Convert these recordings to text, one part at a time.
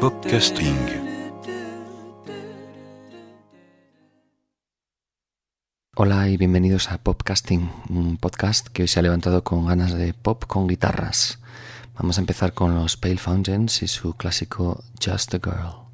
Podcasting. Hola y bienvenidos a Popcasting, un podcast que hoy se ha levantado con ganas de pop con guitarras. Vamos a empezar con los Pale Fountains y su clásico Just a Girl.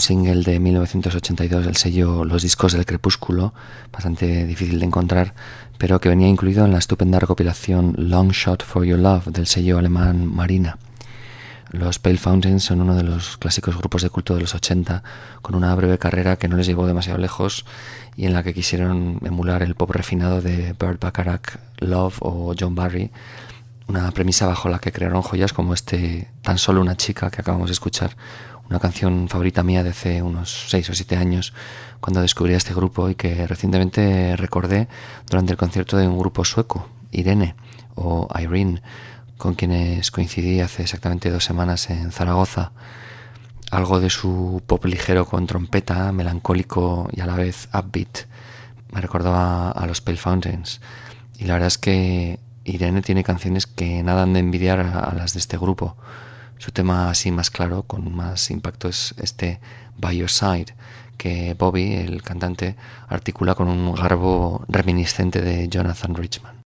Un single de 1982 del sello Los Discos del Crepúsculo, bastante difícil de encontrar, pero que venía incluido en la estupenda recopilación Long Shot for Your Love del sello alemán Marina. Los Pale Fountains son uno de los clásicos grupos de culto de los 80, con una breve carrera que no les llevó demasiado lejos y en la que quisieron emular el pop refinado de Burt Bacharach, Love o John Barry, una premisa bajo la que crearon joyas como este Tan solo una chica que acabamos de escuchar, una canción favorita mía de hace unos 6 o 7 años cuando descubrí a este grupo y que recientemente recordé durante el concierto de un grupo sueco, Irene o Irene, con quienes coincidí hace exactamente dos semanas en Zaragoza. Algo de su pop ligero con trompeta, melancólico y a la vez upbeat, me recordaba a los Pale Fountains. Y la verdad es que Irene tiene canciones que nada han de envidiar a, las de este grupo. Su tema así más claro, con más impacto, es este By Your Side, que Bobby, el cantante, articula con un garbo reminiscente de Jonathan Richman.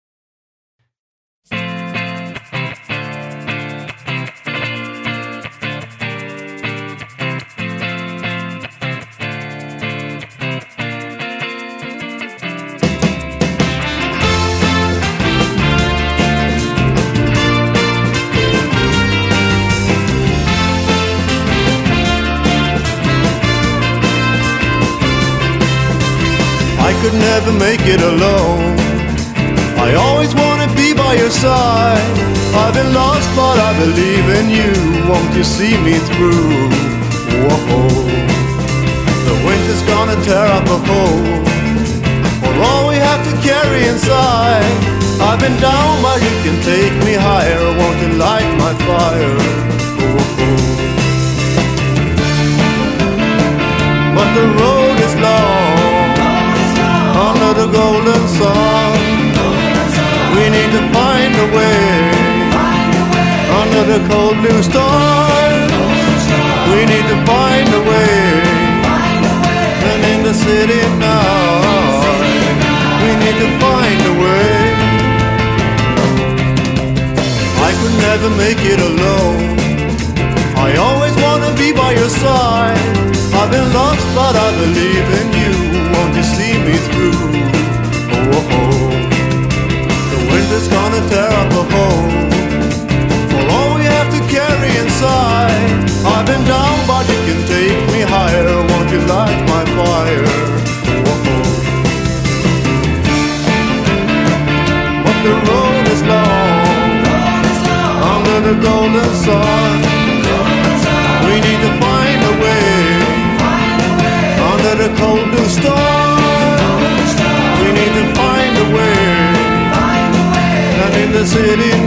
Never make it alone. I always wanna be by your side. I've been lost, but I believe in you. Won't you see me through? Whoa. The winter's gonna tear up a hole for all we have to carry inside. I've been down, but you can take me higher. Won't you light my fire? Whoa. But the road is long golden sun. We need to find a way under the cold blue stars. We need to find a way. And in the city now, we need to find a way. I could never make it alone. I always wanna be by your side. I've been lost, but I believe in you. Won't you see me through? And in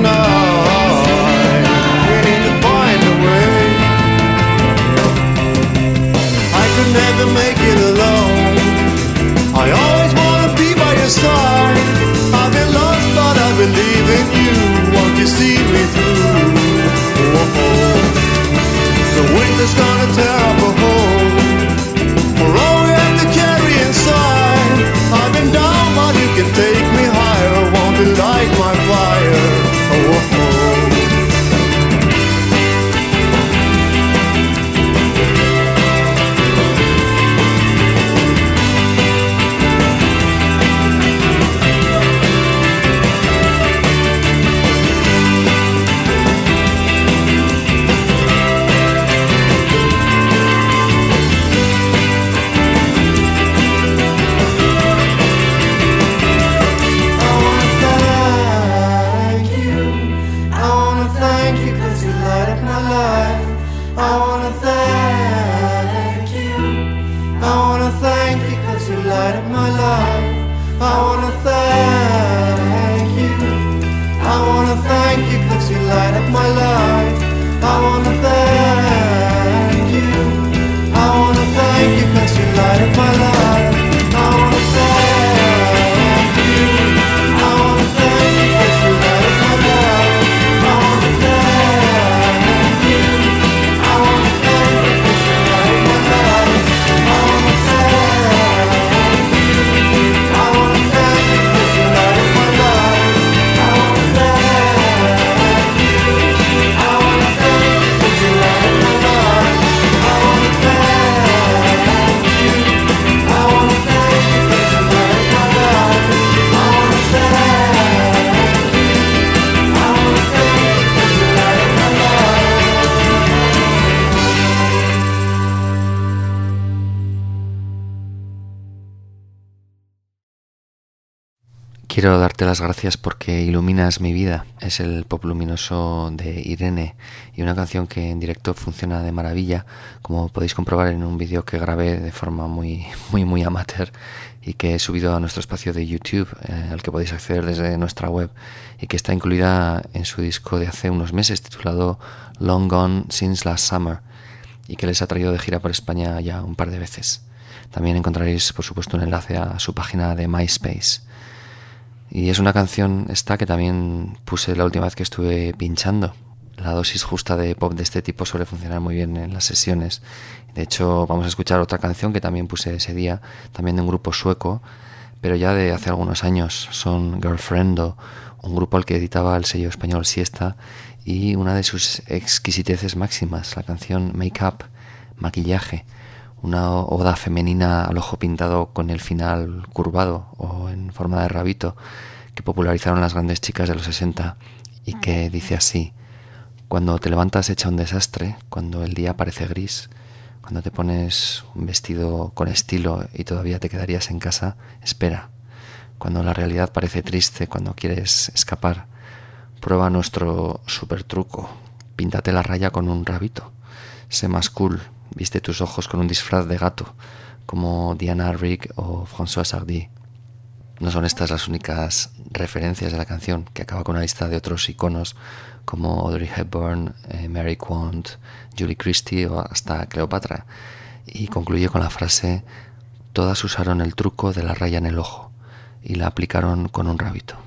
wire I Quiero darte las gracias porque iluminas mi vida. Es el pop luminoso de Irene y una canción que en directo funciona de maravilla, como podéis comprobar en un vídeo que grabé de forma muy, muy, muy amateur y que he subido a nuestro espacio de YouTube, eh, al que podéis acceder desde nuestra web y que está incluida en su disco de hace unos meses titulado Long Gone Since Last Summer y que les ha traído de gira por España ya un par de veces. También encontraréis, por supuesto, un enlace a su página de MySpace. Y es una canción esta que también puse la última vez que estuve pinchando. La dosis justa de pop de este tipo suele funcionar muy bien en las sesiones. De hecho, vamos a escuchar otra canción que también puse ese día, también de un grupo sueco, pero ya de hace algunos años. Son Girlfriendo, un grupo al que editaba el sello español Siesta, y una de sus exquisiteces máximas, la canción Make Up, Maquillaje una oda femenina al ojo pintado con el final curvado o en forma de rabito que popularizaron las grandes chicas de los 60 y que dice así, cuando te levantas hecha un desastre, cuando el día parece gris, cuando te pones un vestido con estilo y todavía te quedarías en casa, espera. Cuando la realidad parece triste, cuando quieres escapar, prueba nuestro super truco. Píntate la raya con un rabito. Sé más cool, Viste tus ojos con un disfraz de gato, como Diana Rigg o François Sardy. No son estas las únicas referencias de la canción, que acaba con una lista de otros iconos como Audrey Hepburn, eh, Mary Quant, Julie Christie o hasta Cleopatra. Y concluye con la frase, todas usaron el truco de la raya en el ojo y la aplicaron con un rabito.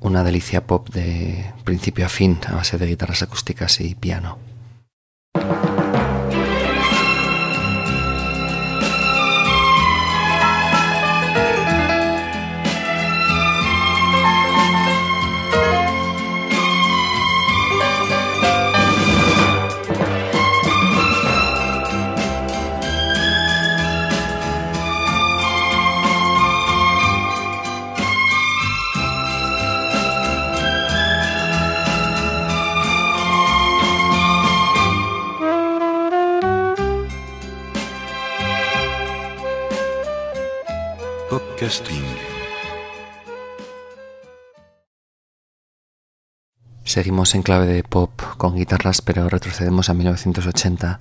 Una delicia pop de principio a fin a base de guitarras acústicas y piano. Podcasting. Seguimos en clave de pop con guitarras, pero retrocedemos a 1980,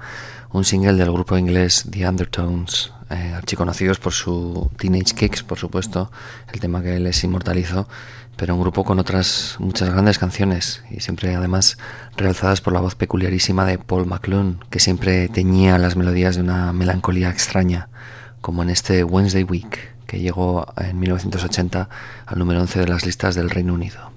un single del grupo inglés The Undertones, eh, archiconocidos por su Teenage Kicks, por supuesto, el tema que les inmortalizó, pero un grupo con otras muchas grandes canciones y siempre además realzadas por la voz peculiarísima de Paul McClune, que siempre teñía las melodías de una melancolía extraña, como en este Wednesday Week, que llegó en 1980 al número 11 de las listas del Reino Unido.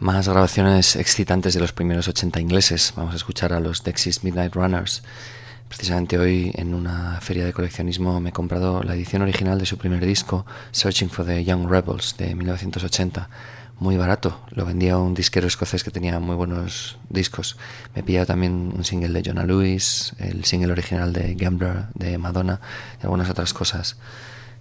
Más grabaciones excitantes de los primeros 80 ingleses. Vamos a escuchar a los Dexys Midnight Runners. Precisamente hoy en una feria de coleccionismo me he comprado la edición original de su primer disco, Searching for the Young Rebels, de 1980. Muy barato, lo vendía un disquero escocés que tenía muy buenos discos. Me he pillado también un single de Jonah Lewis, el single original de Gambler de Madonna y algunas otras cosas.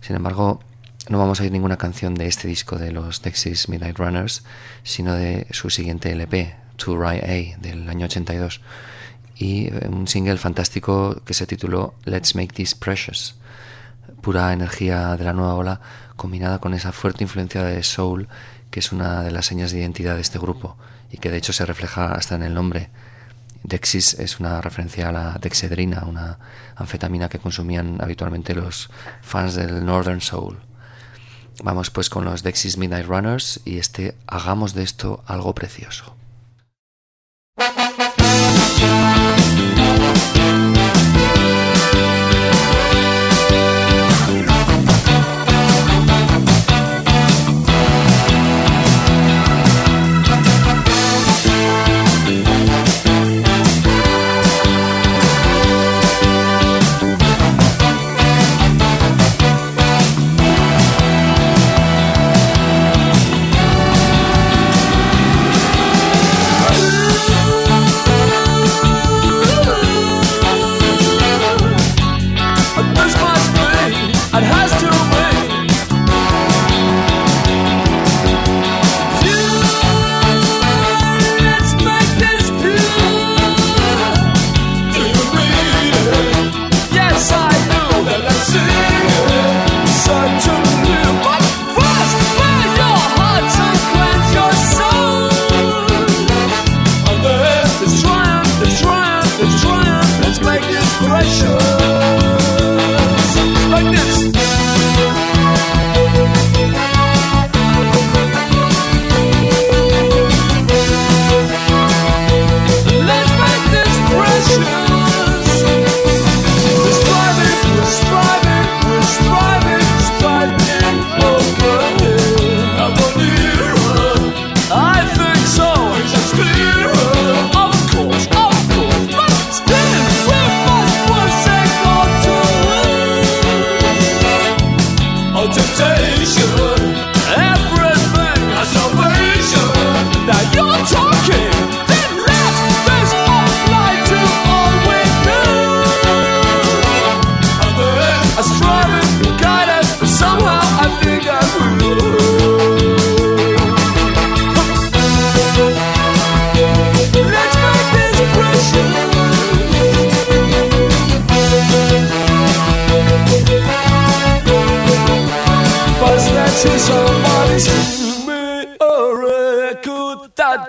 Sin embargo, no vamos a oír ninguna canción de este disco de los Texas Midnight Runners, sino de su siguiente LP, To Right A, del año 82, y eh, un single fantástico que se tituló Let's Make This Precious. Pura energía de la nueva ola combinada con esa fuerte influencia de soul que es una de las señas de identidad de este grupo y que de hecho se refleja hasta en el nombre. Dexis es una referencia a la dexedrina, una anfetamina que consumían habitualmente los fans del Northern Soul. Vamos pues con los Dexys Midnight Runners y este hagamos de esto algo precioso.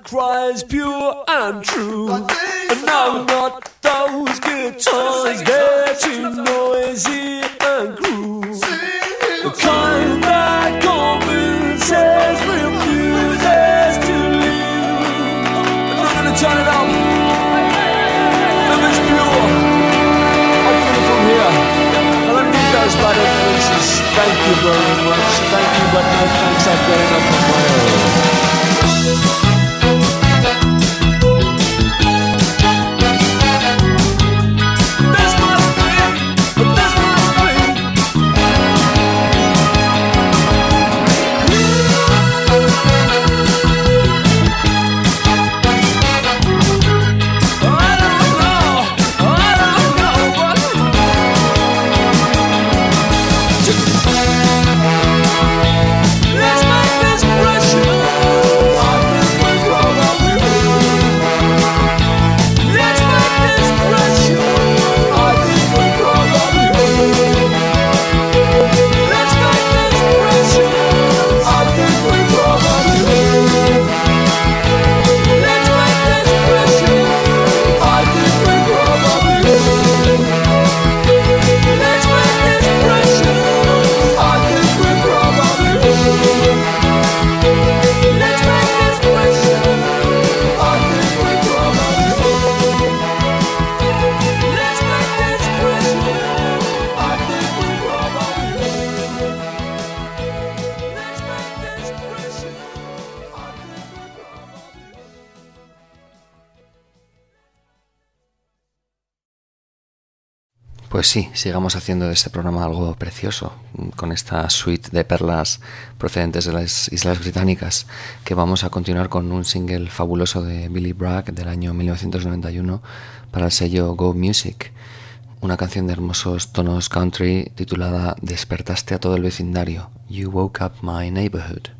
Cries pure and true. Pues sí, sigamos haciendo de este programa algo precioso, con esta suite de perlas procedentes de las Islas Británicas, que vamos a continuar con un single fabuloso de Billy Bragg del año 1991 para el sello Go Music, una canción de hermosos tonos country titulada Despertaste a todo el vecindario, You Woke Up My Neighborhood.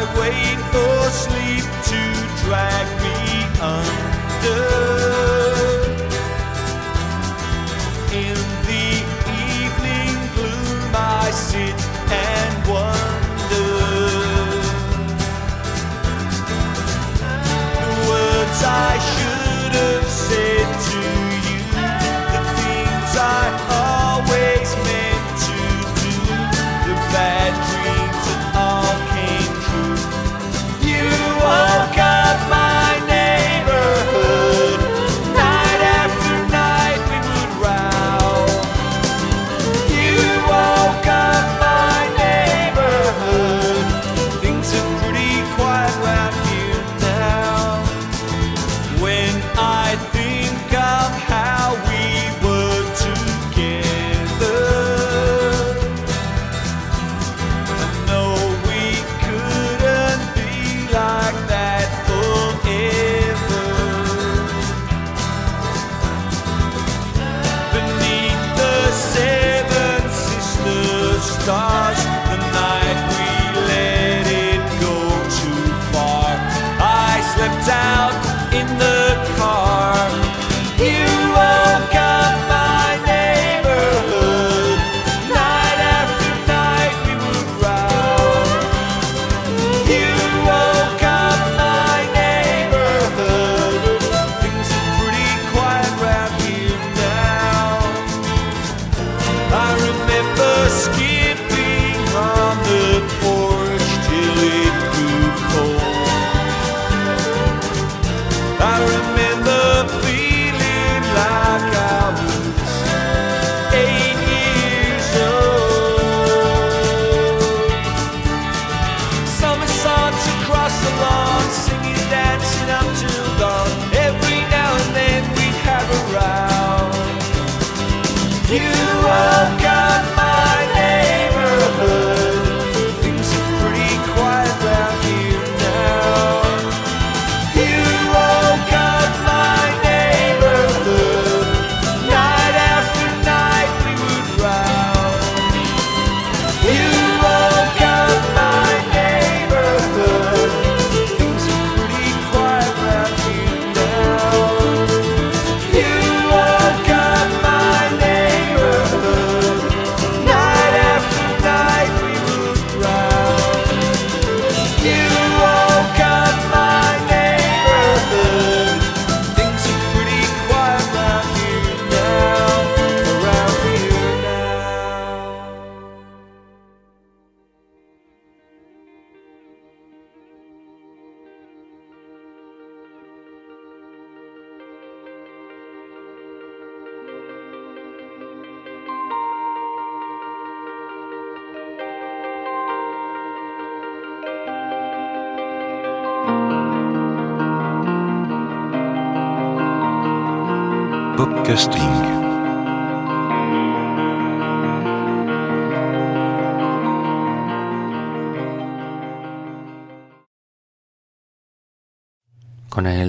I wait for sleep to drag me under. In the evening gloom, I sit and wonder. The words I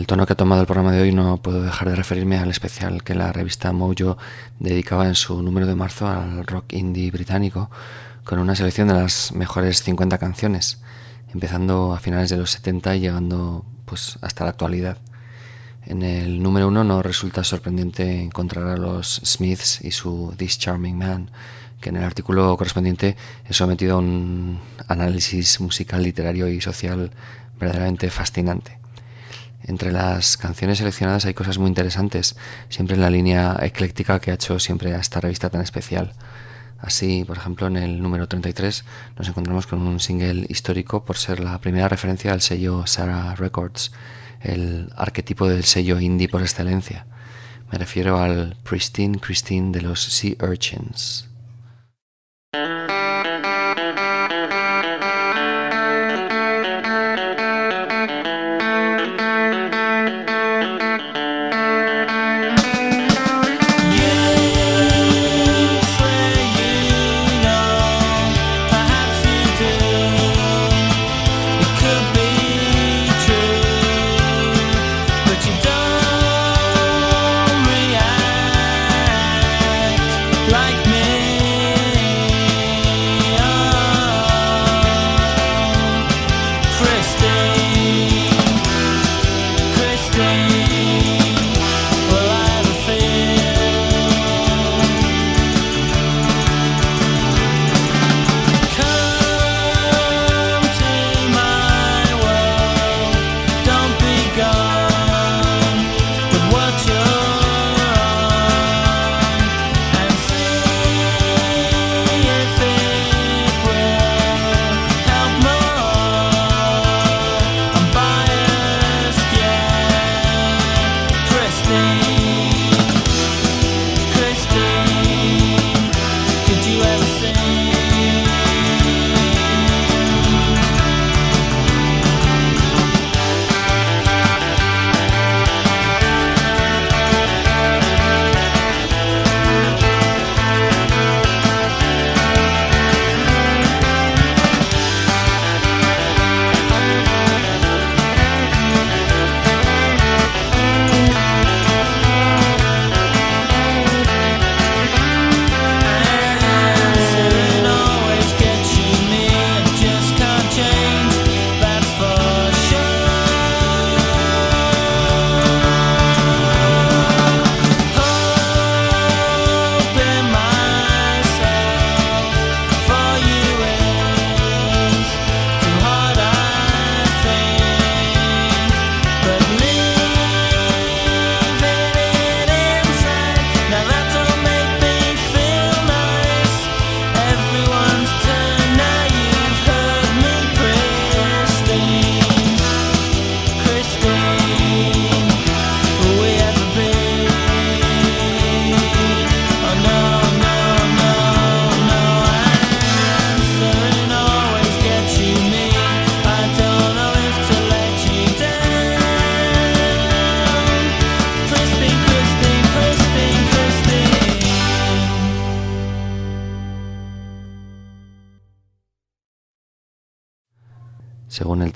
tono que ha tomado el programa de hoy no puedo dejar de referirme al especial que la revista Mojo dedicaba en su número de marzo al rock indie británico con una selección de las mejores 50 canciones, empezando a finales de los 70 y llegando pues hasta la actualidad. En el número uno no resulta sorprendente encontrar a los Smiths y su This Charming Man, que en el artículo correspondiente he sometido a un análisis musical, literario y social verdaderamente fascinante. Entre las canciones seleccionadas hay cosas muy interesantes, siempre en la línea ecléctica que ha hecho siempre a esta revista tan especial. Así, por ejemplo, en el número 33 nos encontramos con un single histórico por ser la primera referencia al sello Sarah Records, el arquetipo del sello indie por excelencia. Me refiero al Pristine Christine de los Sea Urchins.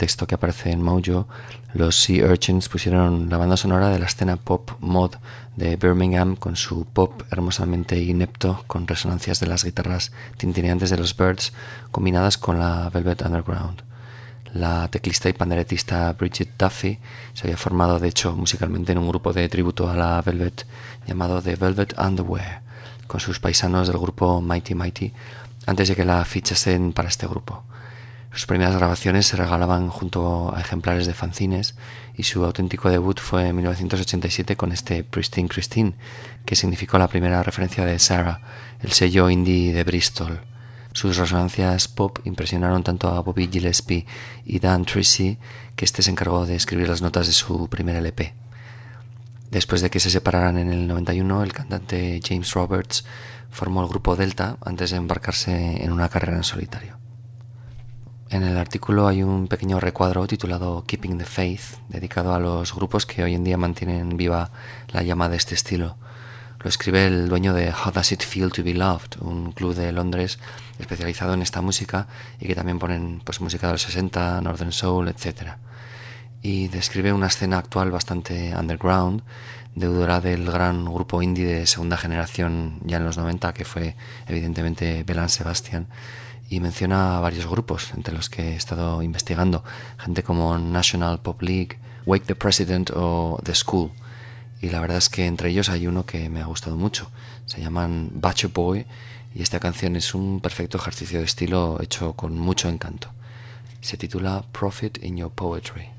Texto que aparece en Mojo, los Sea Urchins pusieron la banda sonora de la escena pop mod de Birmingham con su pop hermosamente inepto con resonancias de las guitarras tintineantes de los Birds combinadas con la Velvet Underground. La teclista y panderetista Bridget Duffy se había formado de hecho musicalmente en un grupo de tributo a la Velvet llamado The Velvet Underwear con sus paisanos del grupo Mighty Mighty antes de que la fichasen para este grupo. Sus primeras grabaciones se regalaban junto a ejemplares de fanzines y su auténtico debut fue en 1987 con este Pristine Christine, que significó la primera referencia de Sarah, el sello indie de Bristol. Sus resonancias pop impresionaron tanto a Bobby Gillespie y Dan Tracy que este se encargó de escribir las notas de su primer LP. Después de que se separaran en el 91, el cantante James Roberts formó el grupo Delta antes de embarcarse en una carrera en solitario. En el artículo hay un pequeño recuadro titulado Keeping the Faith, dedicado a los grupos que hoy en día mantienen viva la llama de este estilo. Lo escribe el dueño de How Does It Feel to Be Loved, un club de Londres especializado en esta música y que también ponen pues, música de los 60, Northern Soul, etc. Y describe una escena actual bastante underground, deudora del gran grupo indie de segunda generación ya en los 90, que fue evidentemente Belan Sebastian, y menciona varios grupos entre los que he estado investigando, gente como National Pop League, Wake the President o The School. Y la verdad es que entre ellos hay uno que me ha gustado mucho. Se llaman Butcher Boy y esta canción es un perfecto ejercicio de estilo hecho con mucho encanto. Se titula Profit in Your Poetry.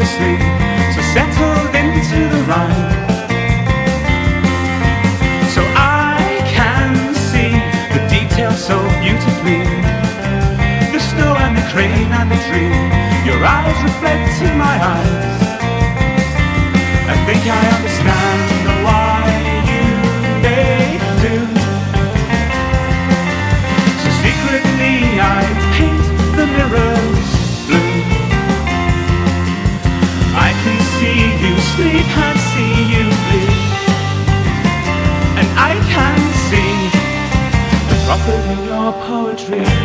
The sleeve, so settled into the rhyme. So I can see the details so beautifully. The snow and the crane and the tree, your eyes reflect in my eyes. I think I understand your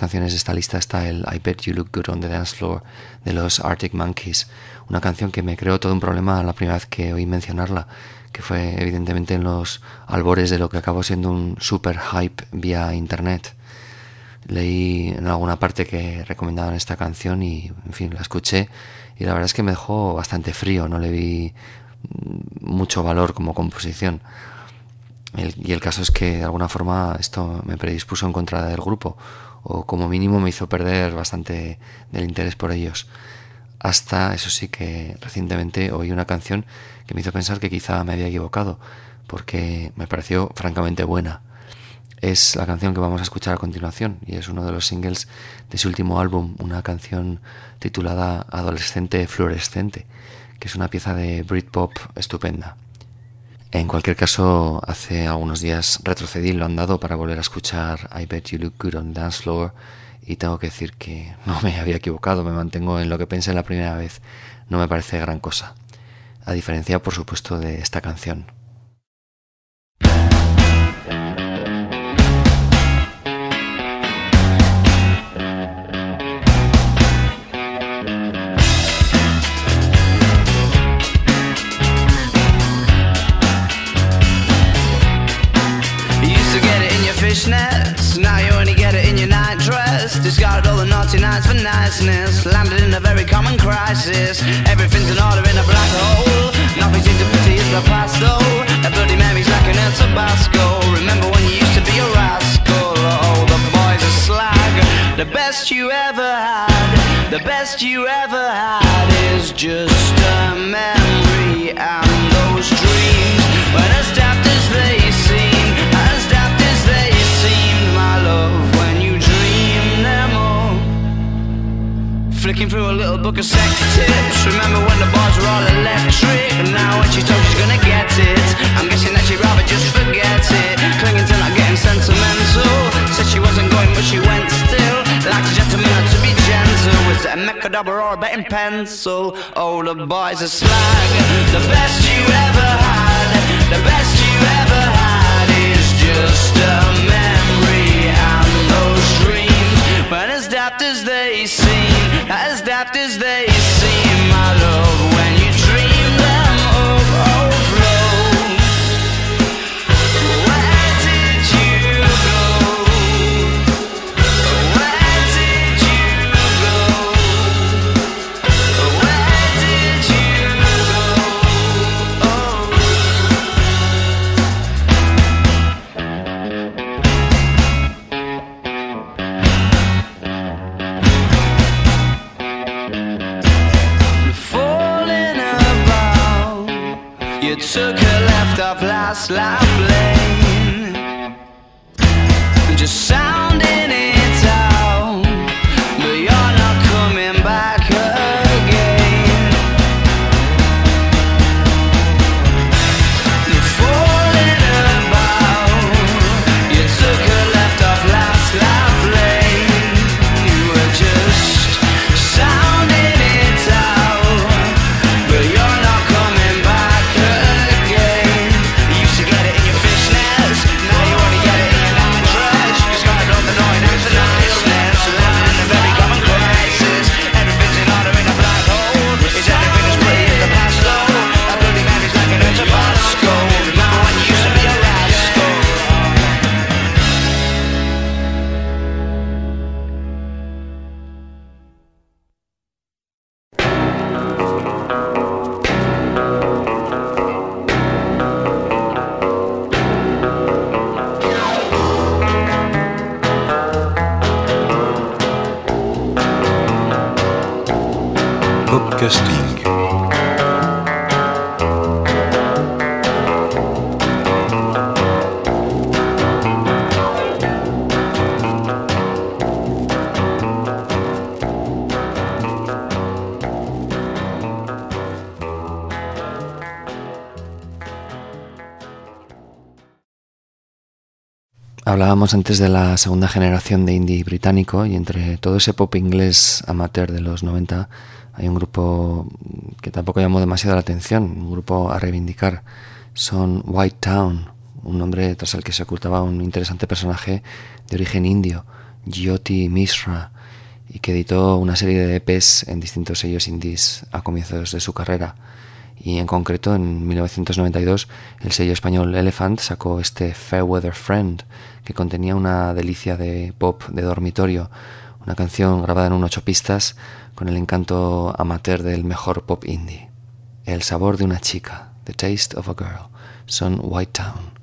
las 10 mejores canciones de esta lista está el I Bet You Look Good on the Dance Floor de los Arctic Monkeys, una canción que me creó todo un problema la primera vez que oí mencionarla, que fue evidentemente en los albores de lo que acabó siendo un super hype vía internet. Leí en alguna parte que recomendaban esta canción y, en fin, la escuché y la verdad es que me dejó bastante frío, no le vi mucho valor como composición. El- y el caso es que de alguna forma esto me predispuso en contra del grupo, o como mínimo me hizo perder bastante del interés por ellos. Hasta, eso sí, que recientemente oí una canción que me hizo pensar que quizá me había equivocado, porque me pareció francamente buena. Es la canción que vamos a escuchar a continuación y es uno de los singles de su último álbum, una canción titulada Adolescente Fluorescente, que es una pieza de Britpop estupenda. En cualquier caso, hace algunos días retrocedí lo andado para volver a escuchar I Bet You Look Good on Dance Floor y tengo que decir que no me había equivocado, me mantengo en lo que pensé la primera vez, no me parece gran cosa. a diferencia, por supuesto, de esta canción. Fishnets, now you only get it in your night dress. Discarded all the naughty nights for niceness, landed in a very common crisis. Everything's in order in a black hole. Nothing seems to pity is the past though. That bloody memory's like an El Tabasco. Remember when you used to be a rascal? Oh, the boys are slag. The best you ever had, the best you ever had is just a memory and those dreams. When as Flicking through a little book of sex tips. Remember when the bars were all electric? And now when she told she's gonna get it, I'm guessing that she'd rather just forget it. Clinging to not getting sentimental. Said she wasn't going, but she went still. Like a gentleman had to be gentle. Was it a mechadabra or a betting pencil? Oh, the boys are slag. The best you slide. Hablábamos antes de la segunda generación de indie británico y entre todo ese pop inglés amateur de los 90 hay un grupo que tampoco llamó demasiado la atención, un grupo a reivindicar. Son White Town, un nombre tras el que se ocultaba un interesante personaje de origen indio, Jyoti Mishra, y que editó una serie de EPs en distintos sellos indies a comienzos de su carrera. Y en concreto, en 1992, el sello español Elephant sacó este Fairweather Friend, que contenía una delicia de pop de dormitorio, una canción grabada en un ocho pistas con el encanto amateur del mejor pop indie. El sabor de una chica, The Taste of a Girl, son White Town.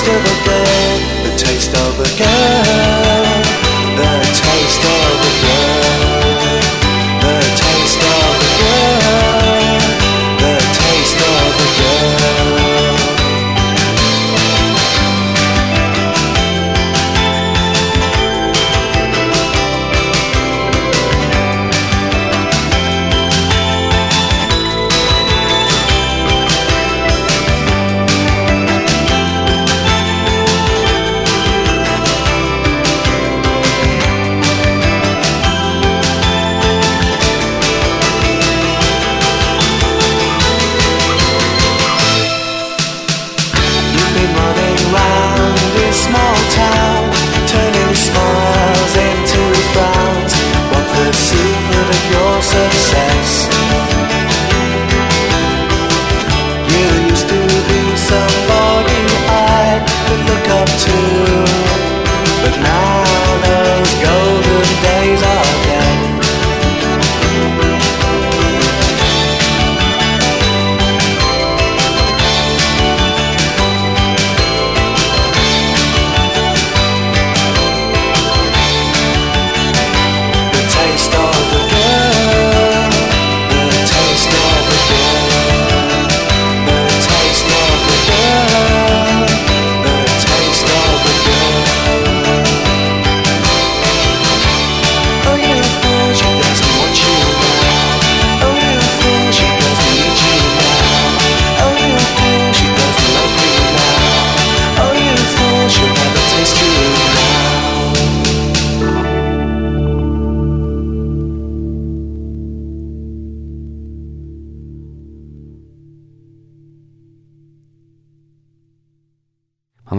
Taste of a girl, the taste of a girl,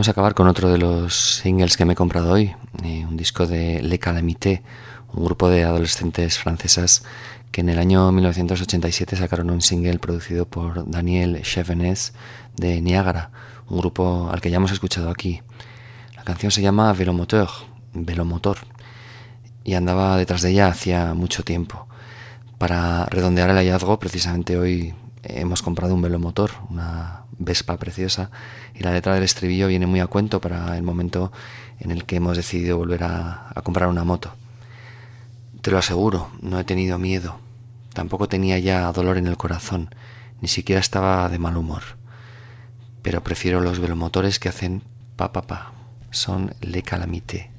Vamos a acabar con otro de los singles que me he comprado hoy, eh, un disco de Le Calamité, un grupo de adolescentes francesas que en el año 1987 sacaron un single producido por Daniel Chevenez de Niagara, un grupo al que ya hemos escuchado aquí. La canción se llama Velomoteur, Velomotor, y andaba detrás de ella hacía mucho tiempo. Para redondear el hallazgo, precisamente hoy hemos comprado un velomotor, una Vespa preciosa, y la letra del estribillo viene muy a cuento para el momento en el que hemos decidido volver a, comprar una moto. Te lo aseguro, no he tenido miedo, tampoco tenía ya dolor en el corazón, ni siquiera estaba de mal humor. Pero prefiero los velomotores que hacen pa pa pa, son le calamité.